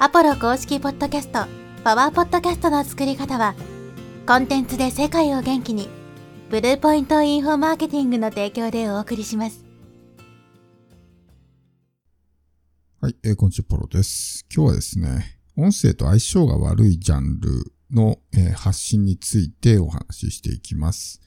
アポロ公式ポッドキャスト、パワーポッドキャストの作り方は、コンテンツで世界を元気に、ブルーポイントインフォマーケティングの提供でお送りします。はい、えー、こんにちは、ポロです。今日はですね、音声と相性が悪いジャンルの、えー発信についてお話ししていきます。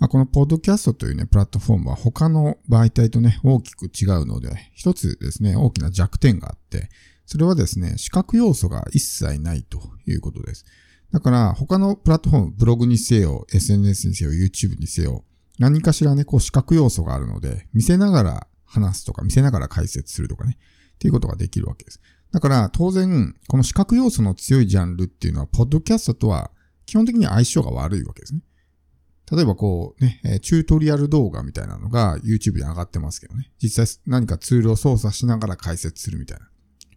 まあ、このポッドキャストというね、プラットフォームは他の媒体とね、大きく違うので、一つですね、大きな弱点があって、それはですね、視覚要素が一切ないということです。だから、他のプラットフォーム、ブログにせよ、SNS にせよ、YouTube にせよ、何かしらね、こう視覚要素があるので、見せながら話すとか、見せながら解説するとかね、っていうことができるわけです。だから、当然、この視覚要素の強いジャンルっていうのは、ポッドキャストとは基本的に相性が悪いわけですね。例えばこうね、チュートリアル動画みたいなのが YouTube に上がってますけどね。実際何かツールを操作しながら解説するみたいな。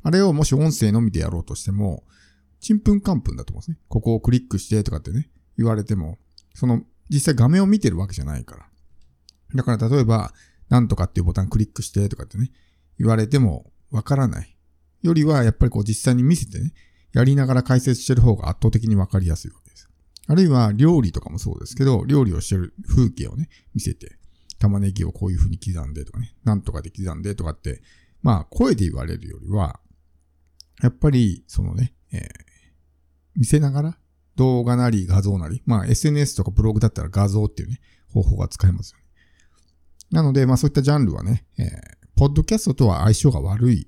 あれをもし音声のみでやろうとしても、ちんぷんかんぷんだと思うんですね。ここをクリックしてとかってね、言われても、その、実際画面を見てるわけじゃないから。だから例えば、なんとかっていうボタンクリックしてとかってね、言われてもわからない。よりは、やっぱりこう実際に見せてね、やりながら解説してる方が圧倒的にわかりやすいわけです。あるいは料理とかもそうですけど、料理をしてる風景をね、見せて、玉ねぎをこういう風に刻んでとかね、なんとかで刻んでとかって、まあ声で言われるよりは、やっぱりそのね、えー見せながら動画なり画像なり、まあ SNS とかブログだったら画像っていうね、方法が使えますよね。なので、まあそういったジャンルはね、えーポッドキャストとは相性が悪い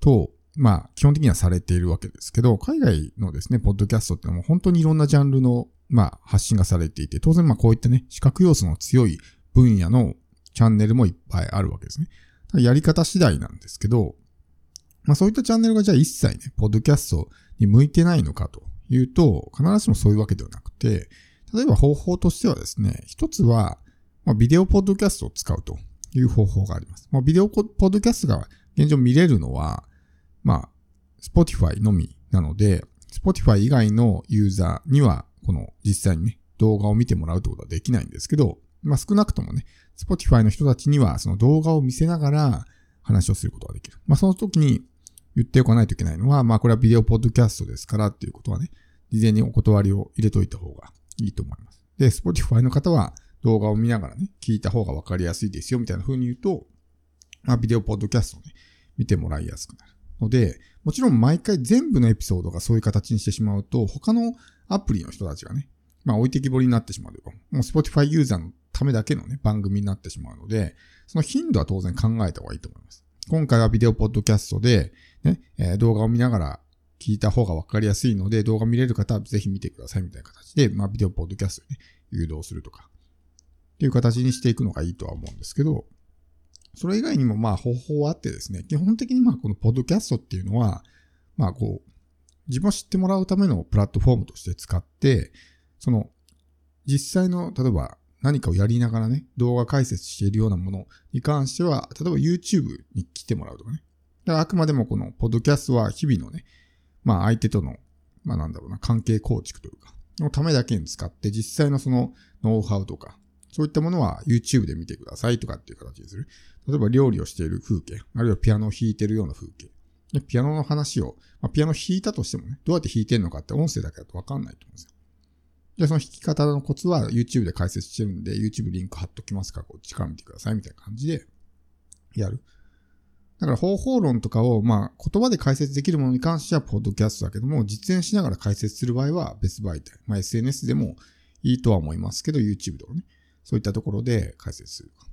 と、まあ基本的にはされているわけですけど、海外のですね、ポッドキャストってのはも本当にいろんなジャンルの、まあ発信がされていて、当然まあこういったね、視覚要素の強い分野のチャンネルもいっぱいあるわけですね。やり方次第なんですけど、まあそういったチャンネルがじゃあ一切ね、ポッドキャストに向いてないのかというと、必ずしもそういうわけではなくて、例えば方法としてはですね、一つは、まあ、ビデオポッドキャストを使うという方法があります。まあ、ビデオポッドキャストが現状見れるのは、まあ、Spotify のみなので、Spotify 以外のユーザーには、この実際にね、動画を見てもらうってことはできないんですけど、まあ少なくともね、Spotify の人たちにはその動画を見せながら話をすることができる。まあその時に言っておかないといけないのは、まあこれはビデオポッドキャストですからっていうことはね、事前にお断りを入れといた方がいいと思います。で、Spotify の方は動画を見ながらね、聞いた方がわかりやすいですよみたいな風に言うと、まあビデオポッドキャストをね、見てもらいやすくなる。ので、もちろん毎回全部のエピソードがそういう形にしてしまうと、他のアプリの人たちがね、まあ置いてきぼりになってしまうというか、もう Spotify ユーザーのためだけのね、番組になってしまうので、その頻度は当然考えた方がいいと思います。今回はビデオポッドキャストで、ね、え動画を見ながら聞いた方がわかりやすいので、動画見れる方はぜひ見てくださいみたいな形で、まあビデオポッドキャストにね、誘導するとか、っていう形にしていくのがいいとは思うんですけど、それ以外にもまあ方法はあってですね、基本的にまあこのポッドキャストっていうのは、まあこう、自分を知ってもらうためのプラットフォームとして使って、その、実際の、例えば何かをやりながらね、動画解説しているようなものに関しては、例えば YouTube に来てもらうとかね。だからあくまでもこのポッドキャストは日々のね、まあ相手との、まあなんだろうな、関係構築というか、のためだけに使って、実際のそのノウハウとか、そういったものは YouTube で見てくださいとかっていう形にする。例えば料理をしている風景、あるいはピアノを弾いているような風景。でピアノの話を、まあ、ピアノ弾いたとしてもね、どうやって弾いてるのかって音声だけだとわかんないと思うんですよ。じゃあその弾き方のコツは YouTube で解説してるんで、YouTube リンク貼っときますから、こっちから見てくださいみたいな感じでやる。だから方法論とかを、まあ、言葉で解説できるものに関しては、ポッドキャストだけども、実演しながら解説する場合は別媒体。まあ、SNS でもいいとは思いますけど、YouTube とかね。そういったところで解説するか。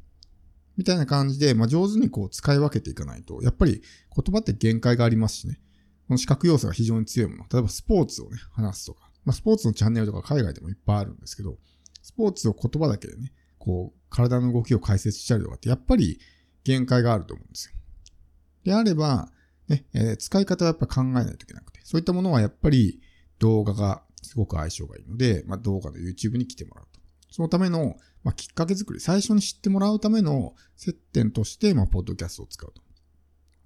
みたいな感じで、まあ、上手にこう使い分けていかないと、やっぱり言葉って限界がありますしね。この視覚要素が非常に強いもの。例えばスポーツをね、話すとか。まあ、スポーツのチャンネルとか海外でもいっぱいあるんですけど、スポーツを言葉だけでね、こう、体の動きを解説したりとかって、やっぱり限界があると思うんですよ。であれば、ね、えー使い方はやっぱ考えないといけなくて、そういったものはやっぱり動画がすごく相性がいいので、まあ、動画の YouTube に来てもらうと。そのための、まあ、きっかけ作り、最初に知ってもらうための接点として、まあ、ポッドキャストを使うと。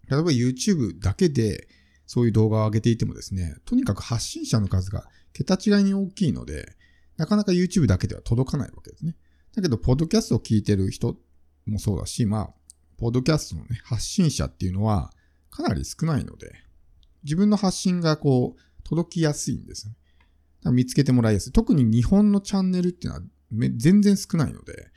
例えば YouTube だけでそういう動画を上げていてもですね、とにかく発信者の数が桁違いに大きいので、なかなか YouTube だけでは届かないわけですね。だけど、ポッドキャストを聞いてる人もそうだし、まあ、ポッドキャストのね、発信者っていうのはかなり少ないので、自分の発信がこう、届きやすいんですよね。見つけてもらいやすい。特に日本のチャンネルっていうのは全然少ないので、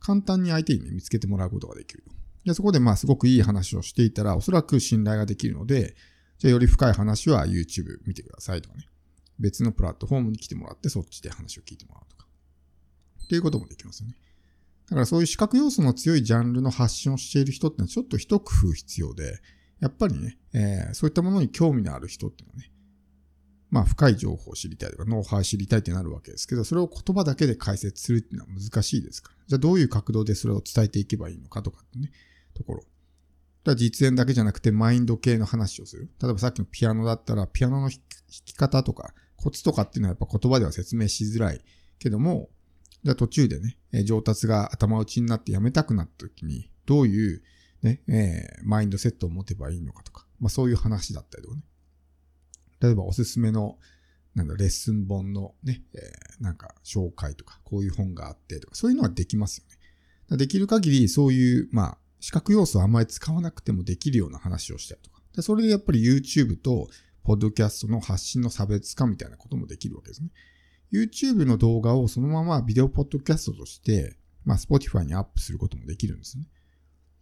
簡単に相手に、見つけてもらうことができる。でそこでまあすごくいい話をしていたら、おそらく信頼ができるので、じゃあより深い話は YouTube 見てくださいとかね。別のプラットフォームに来てもらってそっちで話を聞いてもらうとか。っていうこともできますよね。だからそういう視覚要素の強いジャンルの発信をしている人ってのはちょっと一工夫必要で、やっぱりね、えー、そういったものに興味のある人っていうのはね、まあ深い情報を知りたいとか、ノウハウを知りたいってなるわけですけど、それを言葉だけで解説するっていうのは難しいですから。じゃあどういう角度でそれを伝えていけばいいのかとかってね、ところ。だ実演だけじゃなくてマインド系の話をする。例えばさっきのピアノだったら、ピアノの弾き方とか、コツとかっていうのはやっぱ言葉では説明しづらいけども、じゃあ途中でね、上達が頭打ちになってやめたくなった時に、どういうね、えー、マインドセットを持てばいいのかとか、まあそういう話だったりとかね。例えばおすすめの、なんだ、レッスン本のね、えー、なんか紹介とか、こういう本があってとか、そういうのはできますよね。できる限りそういう、まあ、視覚要素をあんまり使わなくてもできるような話をしたりとか。でそれでやっぱり YouTube とポッドキャストの発信の差別化みたいなこともできるわけですね。YouTube の動画をそのままビデオポッドキャストとして、まあ Spotify にアップすることもできるんですね。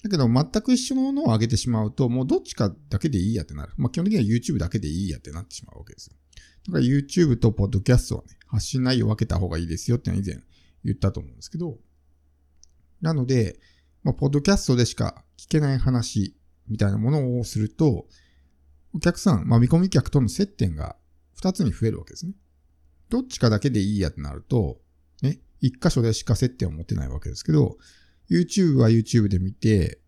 だけど全く一緒のものを上げてしまうと、もうどっちかだけでいいやってなる。まあ基本的には YouTube だけでいいやってなってしまうわけですよ。だから YouTube とポッドキャストはね、発信内容を分けた方がいいですよってのは以前言ったと思うんですけど、なので、まあ、ポッドキャストでしか聞けない話みたいなものをすると、お客さん、まあ、見込み客との接点が2つに増えるわけですね。どっちかだけでいいやってなると、ね、1箇所でしか接点を持てないわけですけど、YouTube は YouTube で見て、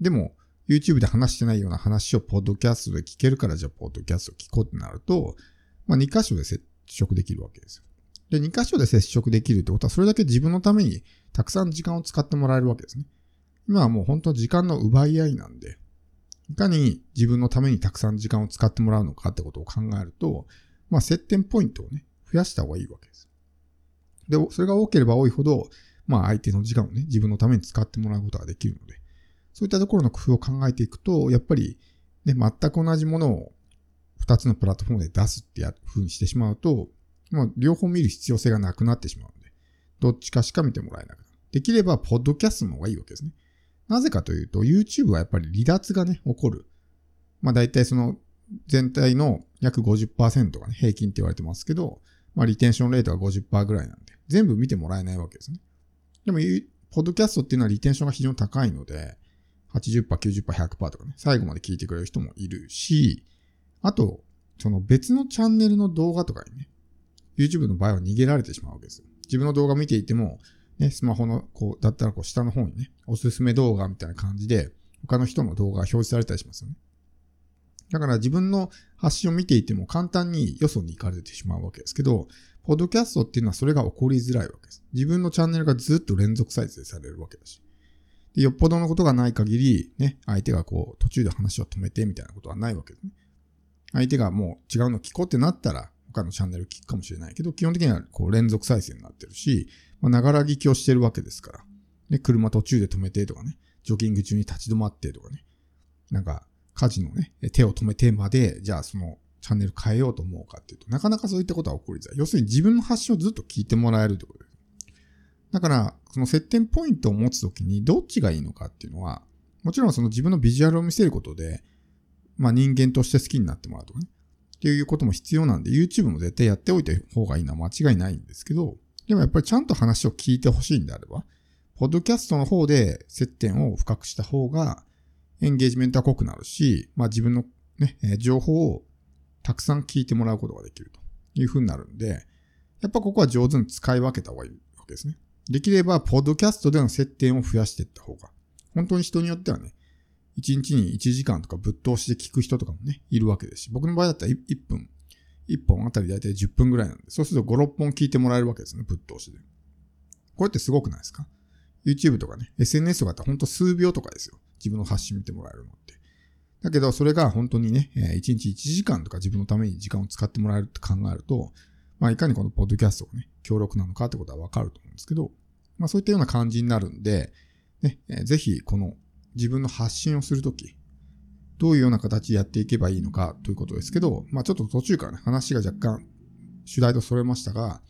でも YouTube で話してないような話をポッドキャストで聞けるからじゃあポッドキャスト聞こうってなると、まあ、2箇所で接触できるわけですよ。で、2箇所で接触できるってことは、それだけ自分のためにたくさん時間を使ってもらえるわけですね。今はもう本当時間の奪い合いなんで、いかに自分のためにたくさん時間を使ってもらうのかってことを考えると、まあ接点ポイントをね、増やした方がいいわけです。で、それが多ければ多いほど、まあ相手の時間をね、自分のために使ってもらうことができるので、そういったところの工夫を考えていくと、やっぱりね、全く同じものを2つのプラットフォームで出すってや風にしてしまうと、まあ両方見る必要性がなくなってしまうので、どっちかしか見てもらえなくなる。できれば、ポッドキャストの方がいいわけですね。なぜかというと、YouTube はやっぱり離脱がね、起こる。まあ大体その全体の約50%がね、平均って言われてますけど、まあリテンションレートが50%ぐらいなんで、全部見てもらえないわけですね。でも、ポッドキャストっていうのはリテンションが非常に高いので、80%、90%、100%とかね、最後まで聞いてくれる人もいるし、あと、その別のチャンネルの動画とかにね、YouTube の場合は逃げられてしまうわけです。自分の動画見ていても、ね、スマホの、こう、だったらこう、下の方にね、おすすめ動画みたいな感じで、他の人の動画が表示されたりしますよね。だから自分の発信を見ていても簡単によそに行かれてしまうわけですけど、ポッドキャストっていうのはそれが起こりづらいわけです。自分のチャンネルがずっと連続再生されるわけだし。でよっぽどのことがない限り、ね、相手がこう、途中で話を止めてみたいなことはないわけですね。相手がもう違うの聞こうってなったら、他のチャンネル聞くかもしれないけど、基本的にはこう連続再生になってるし、ま、ながら聞きをしてるわけですから。ね、車途中で止めてとかね、ジョギング中に立ち止まってとかね、なんか、家事のね、手を止めてまで、じゃあそのチャンネル変えようと思うかっていうと、なかなかそういったことは起こりづらい。要するに自分の発信をずっと聞いてもらえるってことです。だから、その接点ポイントを持つときにどっちがいいのかっていうのは、もちろんその自分のビジュアルを見せることで、まあ人間として好きになってもらうとかね。っていうことも必要なんで、YouTube も絶対やっておいた方がいいのは間違いないんですけど、でもやっぱりちゃんと話を聞いてほしいんであれば、ポッドキャストの方で接点を深くした方が、エンゲージメントは濃くなるし、まあ自分のね、情報をたくさん聞いてもらうことができるという風になるんで、やっぱここは上手に使い分けた方がいいわけですね。できれば、ポッドキャストでの接点を増やしていった方が、本当に人によってはね、1日に1時間とかぶっ通しで聞く人とかもね、いるわけですし、僕の場合だったら1分1本あたりだいたい10分ぐらいなんで、そうすると5、6本聞いてもらえるわけですね、ぶっ通しで。これってすごくないですか ?YouTube とかね、SNS とかってほんと数秒とかですよ。自分の発信見てもらえるのって。だけど、それが本当にね、1日1時間とか自分のために時間を使ってもらえるって考えると、まあ、いかにこのポッドキャストがね、強力なのかってことはわかると思うんですけど、まあ、そういったような感じになるんで、ね、ぜひ、この自分の発信をするとき、どういうような形でやっていけばいいのかということですけど、まあちょっと途中からね、話が若干主題とそれましたが、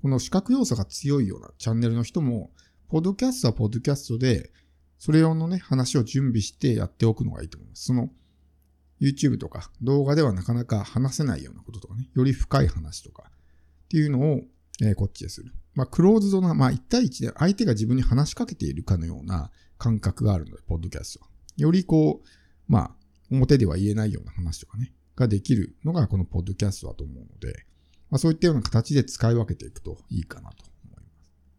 この視覚要素が強いようなチャンネルの人も、ポッドキャストはポッドキャストで、それ用のね、話を準備してやっておくのがいいと思います。その、YouTube とか動画ではなかなか話せないようなこととかね、より深い話とかっていうのを、えー、こっちでする。まあ、クローズドな、まあ、1対1で相手が自分に話しかけているかのような感覚があるので、ポッドキャストは。よりこう、まあ、表では言えないような話とかね、ができるのがこのポッドキャストだと思うので、まあ、そういったような形で使い分けていくといいかなと